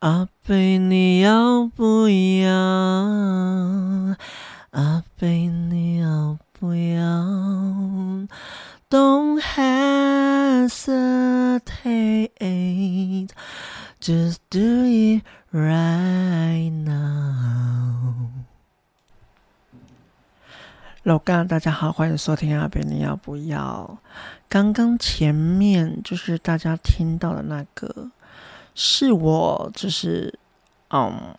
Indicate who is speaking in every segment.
Speaker 1: 阿贝，你要不要？阿贝，你要不要？Don't hesitate, just do it right now. 老干，大家好，欢迎收听阿贝，你要不要？刚刚前面就是大家听到的那个。是我就是，嗯，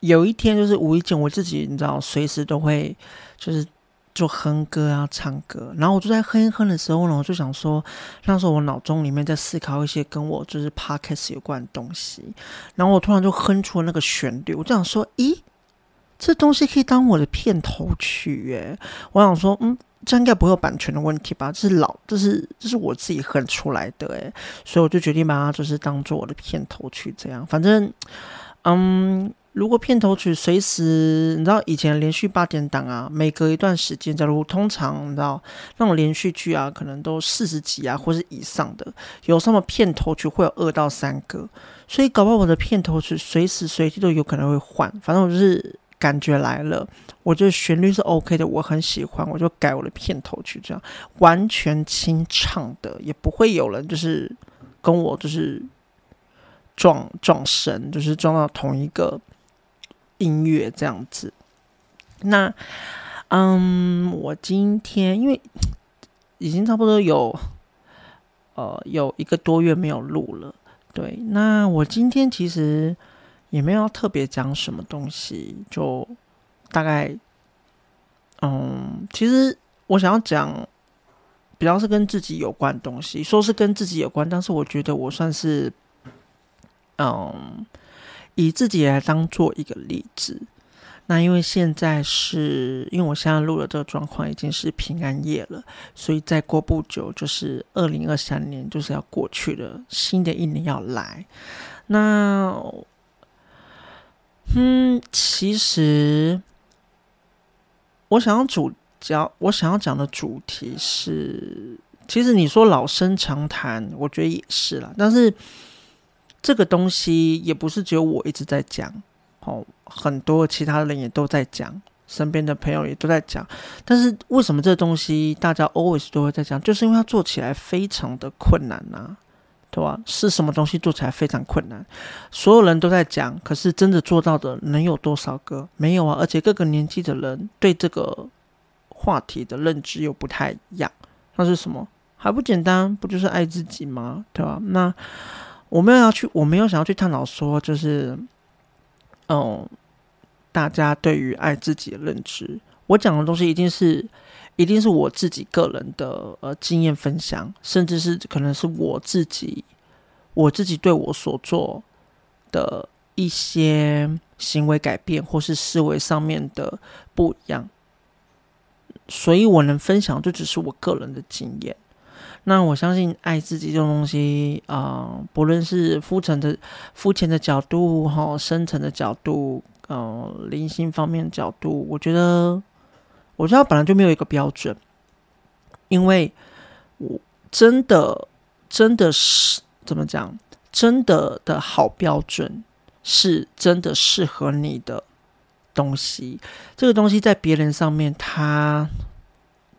Speaker 1: 有一天就是无意间我自己，你知道，随时都会就是就哼歌啊，唱歌。然后我就在哼哼的时候呢，我就想说，那时候我脑中里面在思考一些跟我就是 podcast 有关的东西。然后我突然就哼出了那个旋律，我就想说，咦，这东西可以当我的片头曲耶！我想说，嗯。这应该不会有版权的问题吧？这是老，这是这是我自己哼出来的诶，所以我就决定把它就是当做我的片头曲这样。反正，嗯，如果片头曲随时，你知道以前连续八点档啊，每隔一段时间，假如通常你知道那种连续剧啊，可能都四十集啊或是以上的，有什么片头曲会有二到三个，所以搞不好我的片头曲随时随地都有可能会换。反正我就是。感觉来了，我觉得旋律是 OK 的，我很喜欢，我就改我的片头曲，这样完全清唱的，也不会有人就是跟我就是撞撞神，就是撞到同一个音乐这样子。那嗯，我今天因为已经差不多有呃有一个多月没有录了，对，那我今天其实。也没有特别讲什么东西，就大概，嗯，其实我想要讲比较是跟自己有关的东西，说是跟自己有关，但是我觉得我算是，嗯，以自己来当做一个例子。那因为现在是因为我现在录的这个状况已经是平安夜了，所以再过不久就是二零二三年就是要过去了，新的一年要来，那。嗯，其实我想要主讲，我想要讲的主题是，其实你说老生常谈，我觉得也是啦。但是这个东西也不是只有我一直在讲，哦，很多其他人也都在讲，身边的朋友也都在讲。但是为什么这东西大家 always 都会在讲？就是因为它做起来非常的困难呐、对吧？是什么东西做起来非常困难？所有人都在讲，可是真的做到的能有多少个？没有啊！而且各个年纪的人对这个话题的认知又不太一样。那是什么？还不简单？不就是爱自己吗？对吧？那我们要去，我没有想要去探讨说，就是，嗯，大家对于爱自己的认知，我讲的东西一定是。一定是我自己个人的呃经验分享，甚至是可能是我自己我自己对我所做的一些行为改变，或是思维上面的不一样，所以我能分享就只是我个人的经验。那我相信爱自己这种东西啊、呃，不论是肤浅的肤浅的角度哈，深层的角度，呃，灵性方面角度，我觉得。我觉得本来就没有一个标准，因为我真的真的是怎么讲？真的的好标准是真的适合你的东西。这个东西在别人上面，他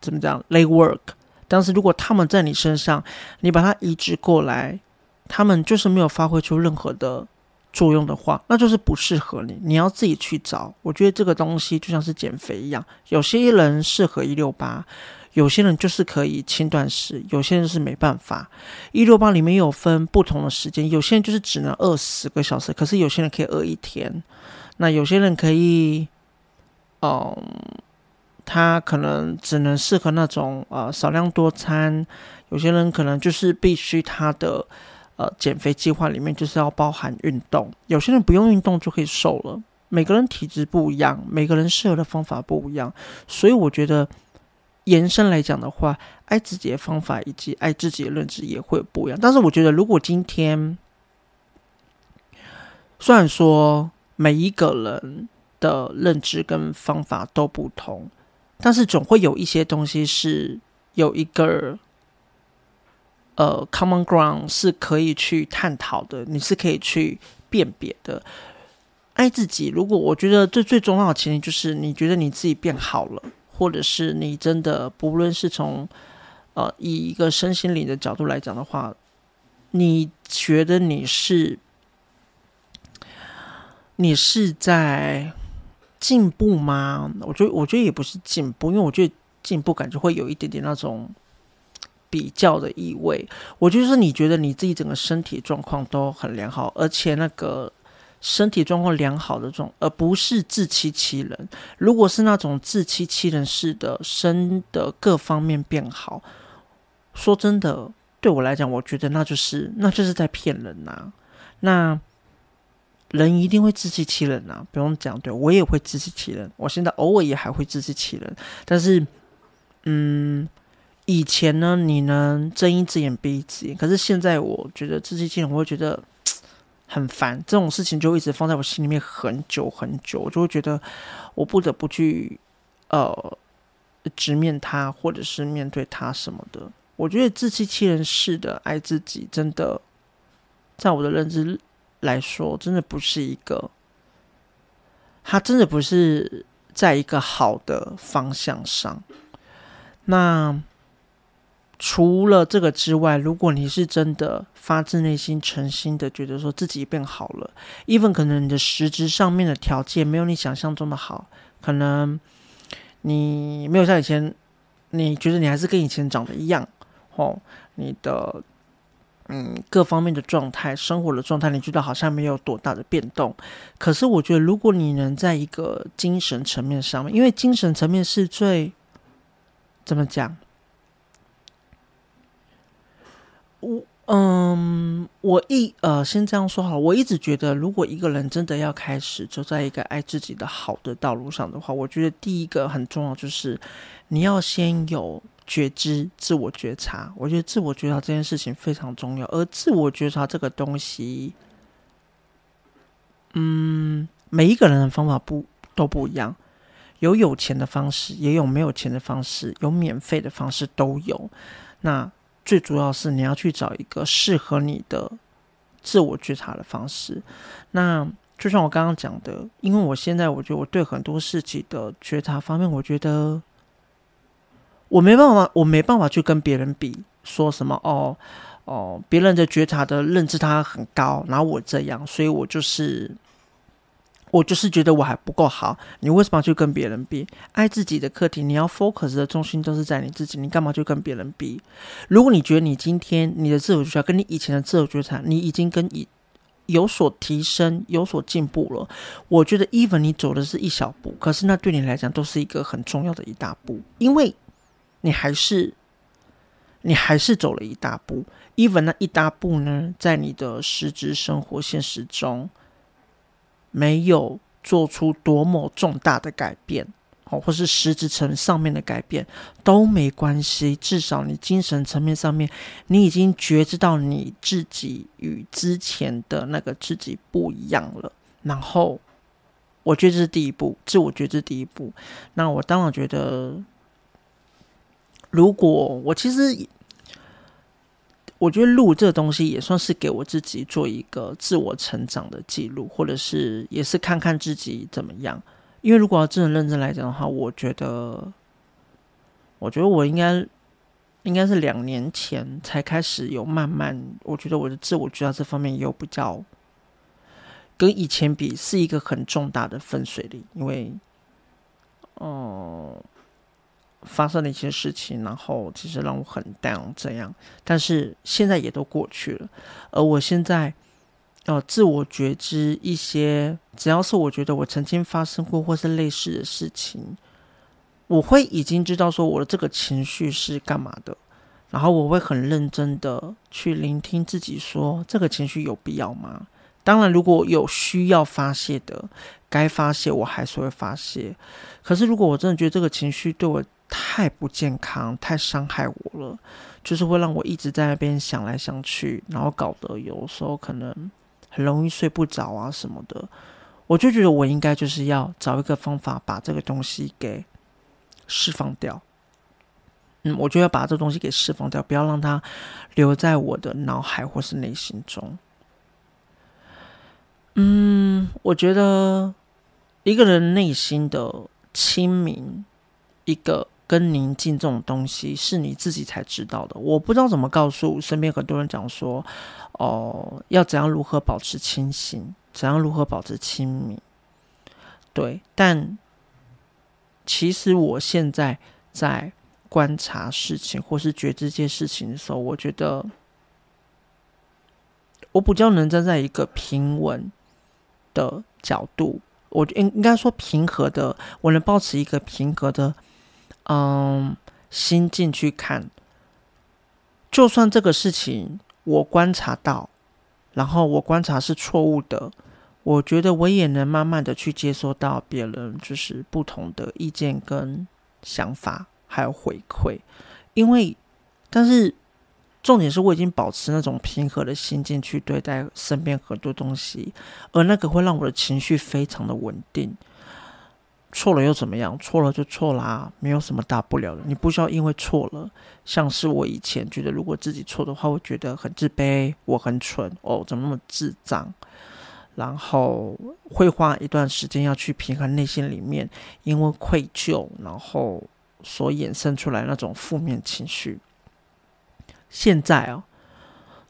Speaker 1: 怎么讲？They work，但是如果他们在你身上，你把它移植过来，他们就是没有发挥出任何的。作用的话，那就是不适合你，你要自己去找。我觉得这个东西就像是减肥一样，有些人适合一六八，有些人就是可以轻断食，有些人是没办法。一六八里面有分不同的时间，有些人就是只能饿十个小时，可是有些人可以饿一天。那有些人可以，嗯，他可能只能适合那种呃少量多餐，有些人可能就是必须他的。呃，减肥计划里面就是要包含运动，有些人不用运动就可以瘦了。每个人体质不一样，每个人适合的方法不一样，所以我觉得延伸来讲的话，爱自己的方法以及爱自己的认知也会不一样。但是我觉得，如果今天虽然说每一个人的认知跟方法都不同，但是总会有一些东西是有一个。呃，common ground 是可以去探讨的，你是可以去辨别的。爱自己，如果我觉得最最重要的前提就是你觉得你自己变好了，或者是你真的不论是从呃以一个身心灵的角度来讲的话，你觉得你是你是在进步吗？我觉得我觉得也不是进步，因为我觉得进步感觉会有一点点那种比较的意味。我就是你觉得你自己整个身体状况都很良好，而且那个。身体状况良好的状，而不是自欺欺人。如果是那种自欺欺人式的，身的各方面变好，说真的，对我来讲，我觉得那就是那就是在骗人呐、那人一定会自欺欺人呐、不用讲，对我也会自欺欺人。我现在偶尔也还会自欺欺人，但是，嗯，以前呢，你能睁一只眼闭一只眼，可是现在我觉得自欺欺人，我会觉得。很烦，这种事情就一直放在我心里面很久很久，我就会觉得我不得不去呃直面他，或者是面对他什么的。我觉得自欺欺人式的爱自己，真的在我的认知来说，真的不是一个，他真的不是在一个好的方向上。那。除了这个之外，如果你是真的发自内心、诚心的觉得说自己变好了，even 可能你的实质上面的条件没有你想象中的好，可能你没有像以前，你觉得你还是跟以前长得一样，哦，你的嗯各方面的状态、生活的状态，你觉得好像没有多大的变动。可是我觉得，如果你能在一个精神层面上面，因为精神层面是最怎么讲？我嗯，我一呃，先这样说好。我一直觉得，如果一个人真的要开始走在一个爱自己的好的道路上的话，我觉得第一个很重要就是你要先有觉知、自我觉察。我觉得自我觉察这件事情非常重要，而自我觉察这个东西，嗯，每一个人的方法不都不一样，有有钱的方式，也有没有钱的方式，有免费的方式都有。那最主要是你要去找一个适合你的自我觉察的方式。那就像我刚刚讲的，因为我现在我觉得我对很多事情的觉察方面，我觉得我没办法，我没办法去跟别人比，说什么哦哦，别人的觉察的认知他很高，然后我这样，所以我就是。我就是觉得我还不够好，你为什么要去跟别人比？爱自己的课题，你要 focus 的中心都是在你自己，你干嘛去跟别人比？如果你觉得你今天你的自我觉察跟你以前的自我觉察，你已经跟以有所提升、有所进步了，我觉得 even 你走的是一小步，可是那对你来讲都是一个很重要的一大步，因为你还是你还是走了一大步，even 那一大步呢，在你的实质生活现实中。没有做出多么重大的改变，哦，或是实质层上面的改变都没关系。至少你精神层面上面，你已经觉知到你自己与之前的那个自己不一样了。然后，我觉得这是第一步，自我觉知第一步。那我当然觉得，如果我其实。我觉得录这东西也算是给我自己做一个自我成长的记录，或者是也是看看自己怎么样。因为如果要真的认真来讲的话，我觉得，我觉得我应该应该是两年前才开始有慢慢，我觉得我的自我觉察这方面也有比较跟以前比是一个很重大的分水岭，因为，嗯。发生了一些事情，然后其实让我很 down 这样，但是现在也都过去了。而我现在，呃，自我觉知一些，只要是我觉得我曾经发生过或是类似的事情，我会已经知道说我的这个情绪是干嘛的，然后我会很认真的去聆听自己说这个情绪有必要吗？当然，如果有需要发泄的，该发泄我还是会发泄。可是如果我真的觉得这个情绪对我，太不健康，太伤害我了，就是会让我一直在那边想来想去，然后搞得有时候可能很容易睡不着啊什么的。我就觉得我应该就是要找一个方法把这个东西给释放掉。嗯，我就要把这东西给释放掉，不要让它留在我的脑海或是内心中。嗯，我觉得一个人内心的清明，一个跟宁静这种东西，是你自己才知道的。我不知道怎么告诉身边很多人讲说，哦，要怎样如何保持清醒，怎样如何保持清明。对，但其实我现在在观察事情，或是觉知这些事情的时候，我觉得我比较能站在一个平稳的角度，我应应该说平和的，我能保持一个平和的，嗯，心境去看。就算这个事情我观察到，然后我观察是错误的，我觉得我也能慢慢的去接收到别人就是不同的意见跟想法。还有回馈，因为，但是重点是我已经保持那种平和的心境去对待身边很多东西，而那个会让我的情绪非常的稳定。错了又怎么样？错了就错啦，没有什么大不了的。你不需要因为错了，像是我以前觉得如果自己错的话，我觉得很自卑，我很蠢哦，怎么那么智障？然后会花一段时间要去平衡内心里面因为愧疚，然后。所衍生出来那种负面情绪，现在啊，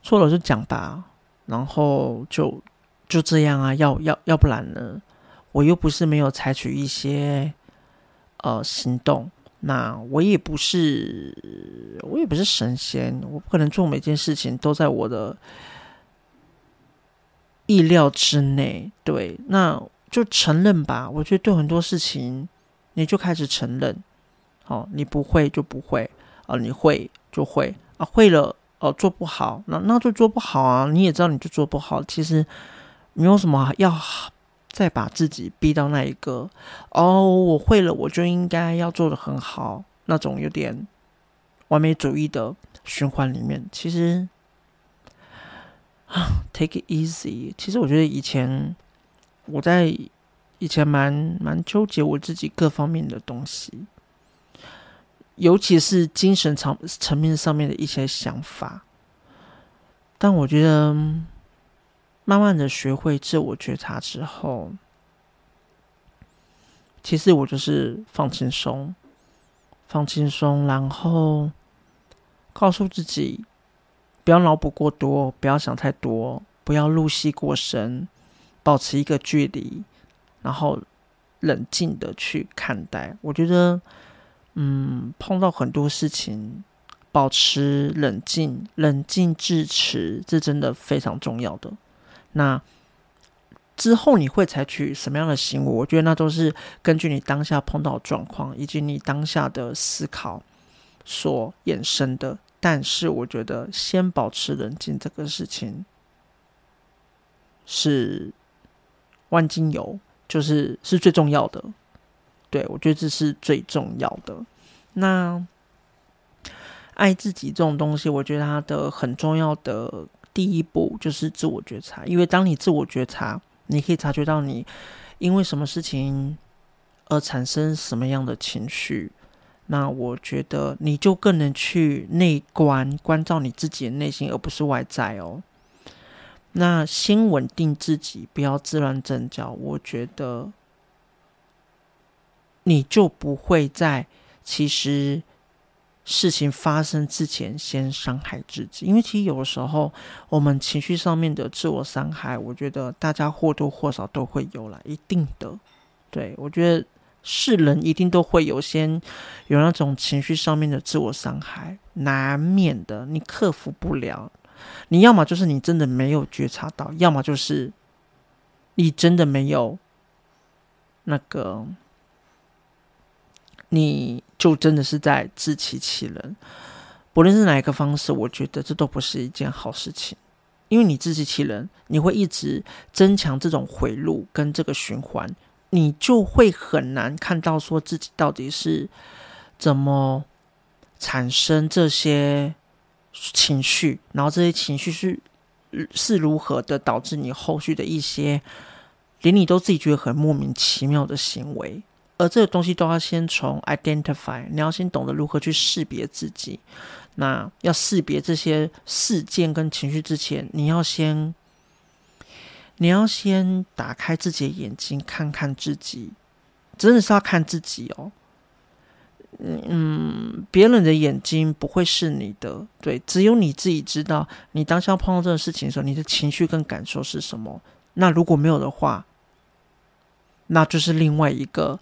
Speaker 1: 错了就讲吧，然后就就这样啊，要要要不然呢？我又不是没有采取一些呃行动，那我也不是我也不是神仙，我不可能做每件事情都在我的意料之内。对，那就承认吧。我觉得对很多事情，你就开始承认。哦，你不会就不会啊，你会就会啊，会了哦，做不好，那那就做不好啊。你也知道，你就做不好，其实没有什么要再把自己逼到那一个哦，我会了，我就应该要做的很好，那种有点完美主义的循环里面。其实啊，take it easy。其实我觉得以前我在以前蛮蛮纠结我自己各方面的东西。尤其是精神层层面上面的一些想法，但我觉得慢慢的学会自我觉察之后，其实我就是放轻松，放轻松，然后告诉自己不要脑补过多，不要想太多，不要入戏过深，保持一个距离，然后冷静的去看待。我觉得。嗯，碰到很多事情，保持冷静，冷静致辞，这真的非常重要的。那之后你会采取什么样的行为？我觉得那都是根据你当下碰到状况以及你当下的思考所衍生的。但是我觉得先保持冷静这个事情是万金油，就是是最重要的。对，我觉得这是最重要的。那爱自己这种东西，我觉得它的很重要的第一步就是自我觉察。因为当你自我觉察，你可以察觉到你因为什么事情而产生什么样的情绪。那我觉得你就更能去内观，关照你自己的内心，而不是外在哦。那先稳定自己，不要自乱阵脚。我觉得。你就不会在其实事情发生之前先伤害自己，因为其实有的时候我们情绪上面的自我伤害，我觉得大家或多或少都会有啦，一定的。对，我觉得是人一定都会有先有那种情绪上面的自我伤害，难免的，你克服不了。你要么就是你真的没有觉察到，要么就是你真的没有那个。你就真的是在自欺欺人，不论是哪一个方式，我觉得这都不是一件好事情。因为你自欺欺人，你会一直增强这种回路跟这个循环，你就会很难看到说自己到底是怎么产生这些情绪，然后这些情绪是是如何的导致你后续的一些连你都自己觉得很莫名其妙的行为。而这个东西都要先从 identify，你要先懂得如何去识别自己。那要识别这些事件跟情绪之前，你要先，你要先打开自己的眼睛，看看自己，真的是要看自己哦。嗯，别人的眼睛不会是你的，对，只有你自己知道，你当下碰到这个事情的时候，你的情绪跟感受是什么。那如果没有的话，那就是另外一个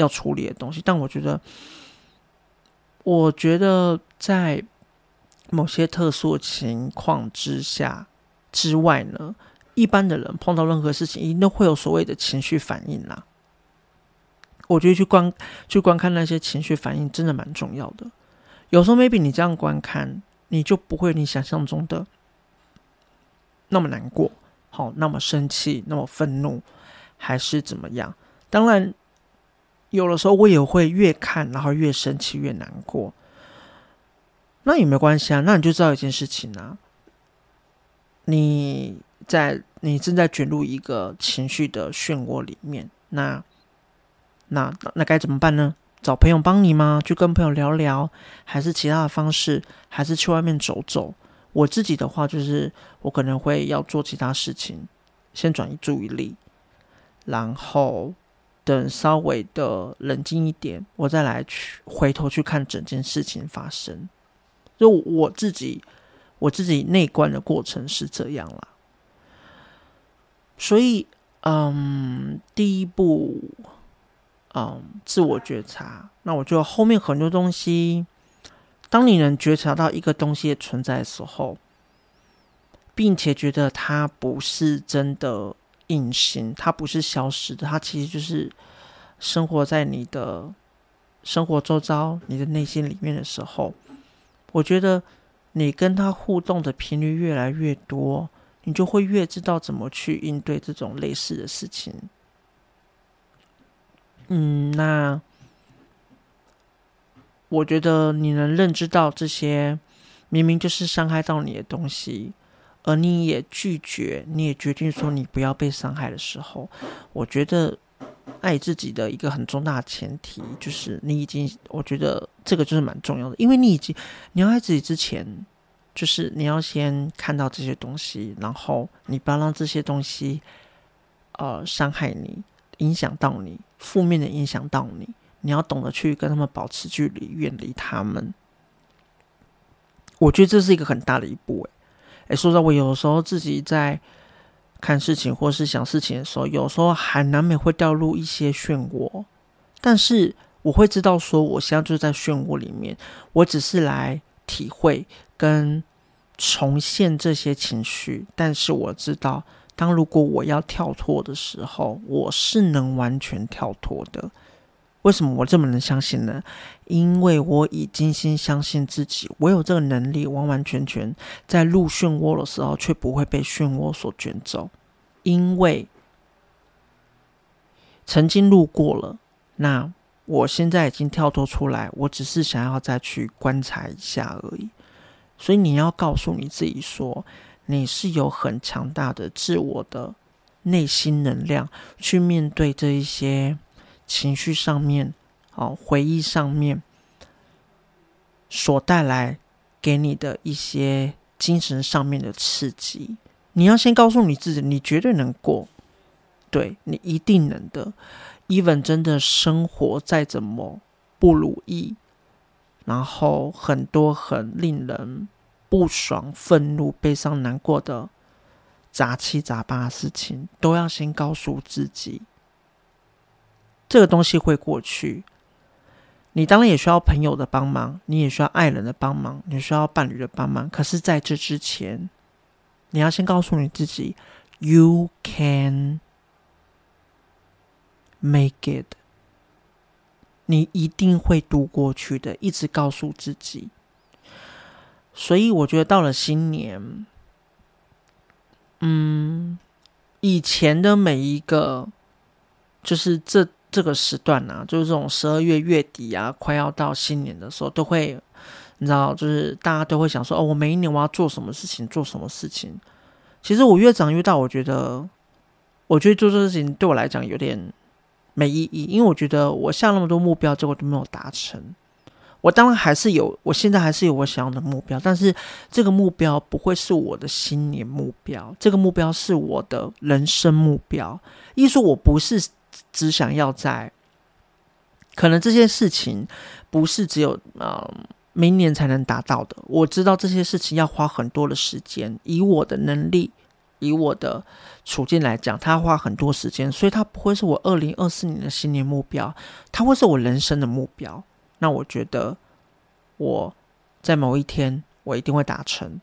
Speaker 1: 要处理的东西。但我觉得，我觉得在某些特殊情况之下之外呢，一般的人碰到任何事情，一定会有所谓的情绪反应啦。我觉得去观去观看那些情绪反应真的蛮重要的。有时候 maybe 你这样观看，你就不会你想象中的那么难过，好，那么生气，那么愤怒，还是怎么样？当然，有的时候我也会越看，然后越生气，越难过。那也没关系啊，那你就知道一件事情啊，你在你正在卷入一个情绪的漩涡里面，那。那那该怎么办呢？找朋友帮你吗？去跟朋友聊聊，还是其他的方式？还是去外面走走？我自己的话，就是我可能会要做其他事情，先转移注意力，然后等稍微的冷静一点，我再来去回头去看整件事情发生。就我自己，我自己内观的过程是这样啦。所以，嗯，第一步。嗯，自我觉察。那我觉得后面很多东西，当你能觉察到一个东西的存在的时候，并且觉得它不是真的隐形，它不是消失的，它其实就是生活在你的生活周遭、你的内心里面的时候，我觉得你跟他互动的频率越来越多，你就会越知道怎么去应对这种类似的事情。嗯，那我觉得你能认知到这些明明就是伤害到你的东西，而你也拒绝，你也决定说你不要被伤害的时候，我觉得爱自己的一个很重大的前提就是你已经，我觉得这个就是蛮重要的，因为你已经你要爱自己之前，就是你要先看到这些东西，然后你不要让这些东西呃伤害你。影响到你，负面的影响到你，你要懂得去跟他们保持距离，远离他们。我觉得这是一个很大的一步。诶，哎，说实话，我有时候自己在看事情或是想事情的时候，有时候还难免会掉入一些漩涡。但是我会知道，说我现在就在漩涡里面，我只是来体会跟重现这些情绪，但是我知道。当如果我要跳脱的时候，我是能完全跳脱的。为什么我这么能相信呢？因为我已经先相信自己，我有这个能力，完完全全在入漩涡的时候，却不会被漩涡所卷走。因为曾经路过了，那我现在已经跳脱出来，我只是想要再去观察一下而已。所以你要告诉你自己说。你是有很强大的自我的内心能量，去面对这一些情绪上面、哦回忆上面所带来给你的一些精神上面的刺激。你要先告诉你自己，你绝对能过，对，你一定能的。even 真的生活再怎么不如意，然后很多很令人。不爽、愤怒、悲伤、难过的杂七杂八的事情，都要先告诉自己，这个东西会过去。你当然也需要朋友的帮忙，你也需要爱人的帮忙，你需要伴侣的帮忙。可是，在这之前，你要先告诉你自己，You can make it，你一定会度过去的。一直告诉自己。所以我觉得到了新年，嗯，以前的每一个，就是这这个时段啊，就是这种十二月月底啊，快要到新年的时候，都会，你知道，就是大家都会想说，哦，我每一年我要做什么事情，做什么事情。其实我越长越大，我觉得，我觉得做这事情对我来讲有点没意义，因为我觉得我下那么多目标，结果都没有达成。我当然还是有，我现在还是有我想要的目标，但是这个目标不会是我的新年目标，这个目标是我的人生目标。意思说我不是只想要在，可能这些事情不是只有呃明年才能达到的。我知道这些事情要花很多的时间，以我的能力，以我的处境来讲，它要花很多时间，所以它不会是我二零二四年的新年目标，它会是我人生的目标。那我觉得，我在某一天我一定会达成。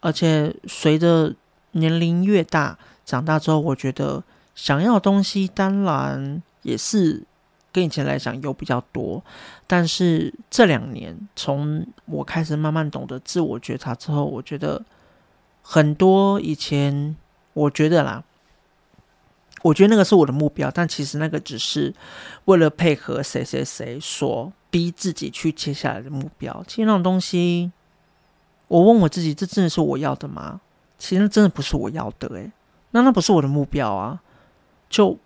Speaker 1: 而且随着年龄越大，长大之后，我觉得想要的东西当然也是跟以前来讲有比较多。但是这两年，从我开始慢慢懂得自我觉察之后，我觉得很多以前我觉得啦。我觉得那个是我的目标，但其实那个只是为了配合谁谁谁所逼自己去接下来的目标。其实那种东西，我问我自己，这真的是我要的吗？其实真的不是我要的，诶，那那不是我的目标啊，就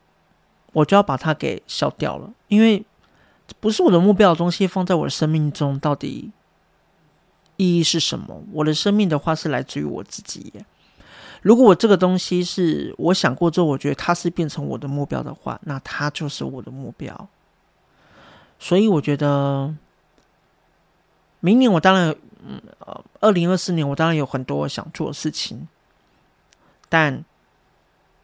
Speaker 1: 我就要把它给消掉了，因为不是我的目标的东西放在我的生命中，到底意义是什么？我的生命的话是来自于我自己。如果我这个东西是我想过之后，我觉得它是变成我的目标的话，那它就是我的目标。所以我觉得，明年我当然，嗯，呃，二零二四年我当然有很多想做的事情，但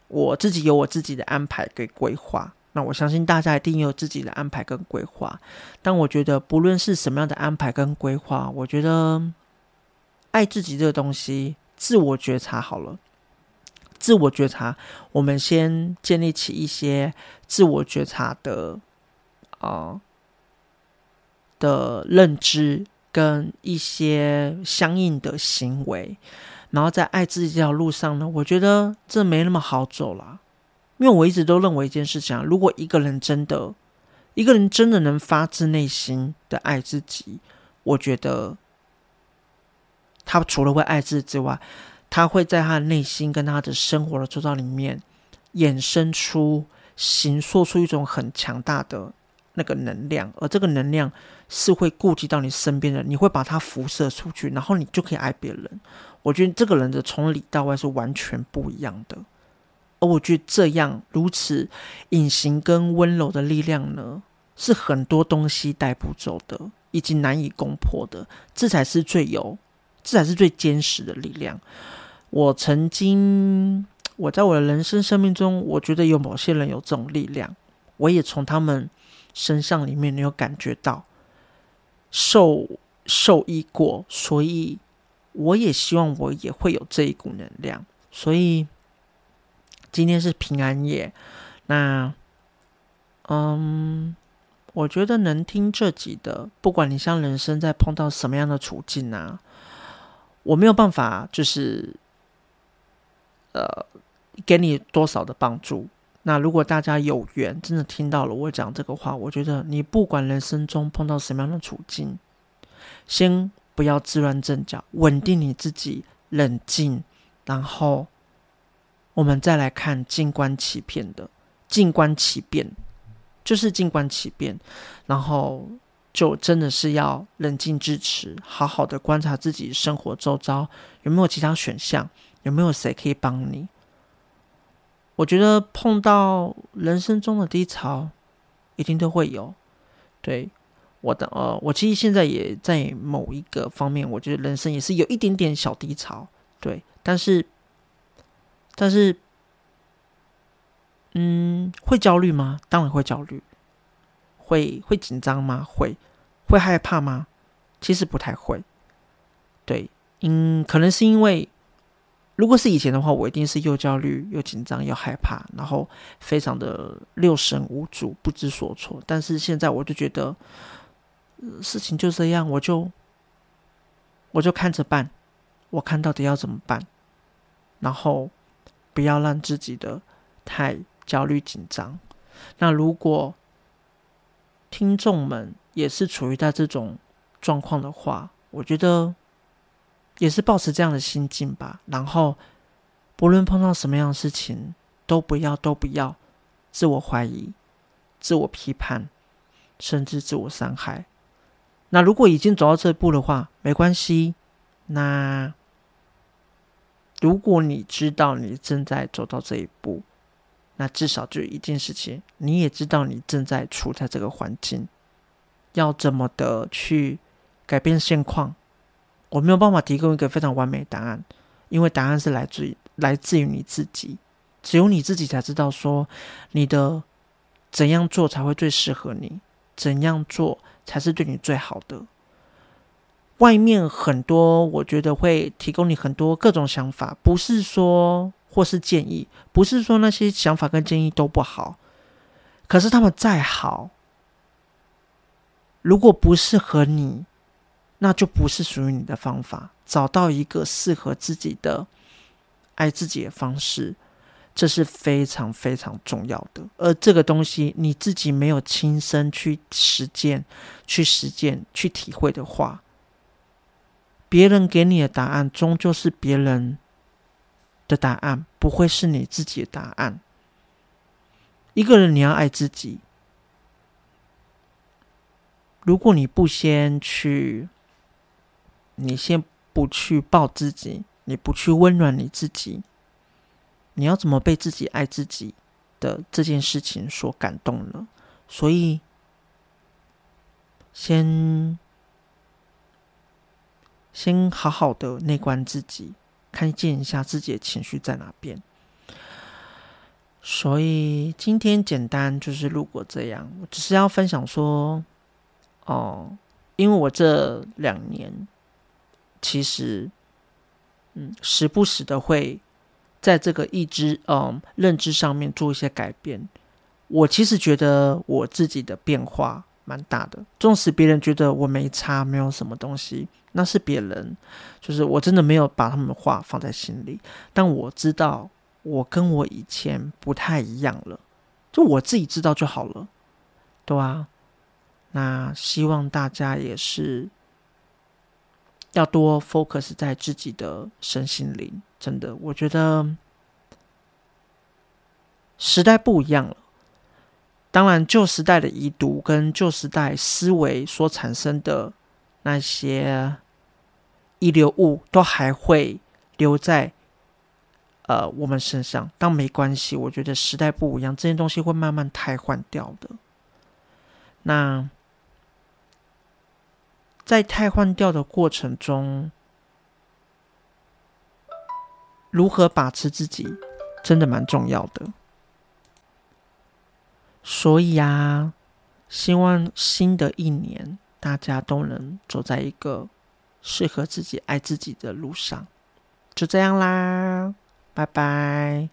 Speaker 1: 我自己有我自己的安排跟规划。那我相信大家一定有自己的安排跟规划。但我觉得，不论是什么样的安排跟规划，我觉得爱自己这个东西，自我觉察好了。自我觉察，我们先建立起一些自我觉察的啊、的认知跟一些相应的行为，然后在爱自己这条路上呢，我觉得这没那么好走啦。因为我一直都认为一件事情啊，如果一个人真的，一个人真的能发自内心的爱自己，我觉得他除了会爱自己之外，他会在他的内心跟他的生活的周遭里面衍生出、形塑出一种很强大的那个能量，而这个能量是会顾及到你身边的，你会把它辐射出去，然后你就可以爱别人。我觉得这个人的从里到外是完全不一样的，而我觉得这样如此隐形跟温柔的力量呢，是很多东西带不走的，以及难以攻破的，这才是最有，这才是最坚实的力量。我曾经，我在我的人生生命中，我觉得有某些人有这种力量，我也从他们身上里面有感觉到受受益过，所以我也希望我也会有这一股能量。所以今天是平安夜，那嗯，我觉得能听这集的，不管你像人生在碰到什么样的处境啊，我没有办法，就是。呃，给你多少的帮助？那如果大家有缘，真的听到了我讲这个话，我觉得你不管人生中碰到什么样的处境，先不要自乱阵脚，稳定你自己，冷静，然后我们再来看静观其变的，静观其变，就是静观其变，然后就真的是要冷静支持，好好的观察自己生活周遭有没有其他选项。有没有谁可以帮你？我觉得碰到人生中的低潮，一定都会有。对，我的呃，我其实现在也在某一个方面，我觉得人生也是有一点点小低潮。对，但是，但是，嗯，会焦虑吗？当然会焦虑。会会紧张吗？会。会害怕吗？其实不太会。对，嗯，可能是因为。如果是以前的话，我一定是又焦虑又紧张又害怕，然后非常的六神无主、不知所措。但是现在我就觉得，事情就这样，我就我就看着办，我看到底要怎么办，然后不要让自己的太焦虑紧张。那如果听众们也是处于在这种状况的话，我觉得。也是保持这样的心境吧，然后不论碰到什么样的事情，都不要都不要自我怀疑、自我批判，甚至自我伤害。那如果已经走到这一步的话，没关系。那如果你知道你正在走到这一步，那至少就一件事情，你也知道你正在处在这个环境，要怎么的去改变现况。我没有办法提供一个非常完美的答案，因为答案是来自于来自于你自己，只有你自己才知道说你的怎样做才会最适合你，怎样做才是对你最好的。外面很多，我觉得会提供你很多各种想法，不是说或是建议，不是说那些想法跟建议都不好，可是他们再好，如果不适合你，那就不是属于你的方法。找到一个适合自己的爱自己的方式，这是非常非常重要的。而这个东西你自己没有亲身去实践、去实践、去体会的话，别人给你的答案终究是别人的答案，不会是你自己的答案。一个人你要爱自己，如果你不先去，你先不去抱自己，你不去温暖你自己，你要怎么被自己爱自己的这件事情所感动呢？所以，先。先好好的内观自己，看见一下自己的情绪在哪边。所以今天简单就是如果这样，我只是要分享说，哦，因为我这两年其实，嗯，时不时的会在这个意知、嗯，认知上面做一些改变。我其实觉得我自己的变化蛮大的，纵使别人觉得我没差，没有什么东西。那是别人，就是我真的没有把他们的话放在心里。但我知道，我跟我以前不太一样了，就我自己知道就好了，对啊。那希望大家也是要多 focus 在自己的身心灵。真的，我觉得时代不一样了。当然，旧时代的遗毒跟旧时代思维所产生的那些。遗留物都还会留在呃我们身上，但没关系。我觉得时代不一样，这些东西会慢慢汰换掉的。那在汰换掉的过程中，如何把持自己，真的蛮重要的。所以啊，希望新的一年大家都能走在一个。适合自己爱自己的路上，就这样啦，拜拜。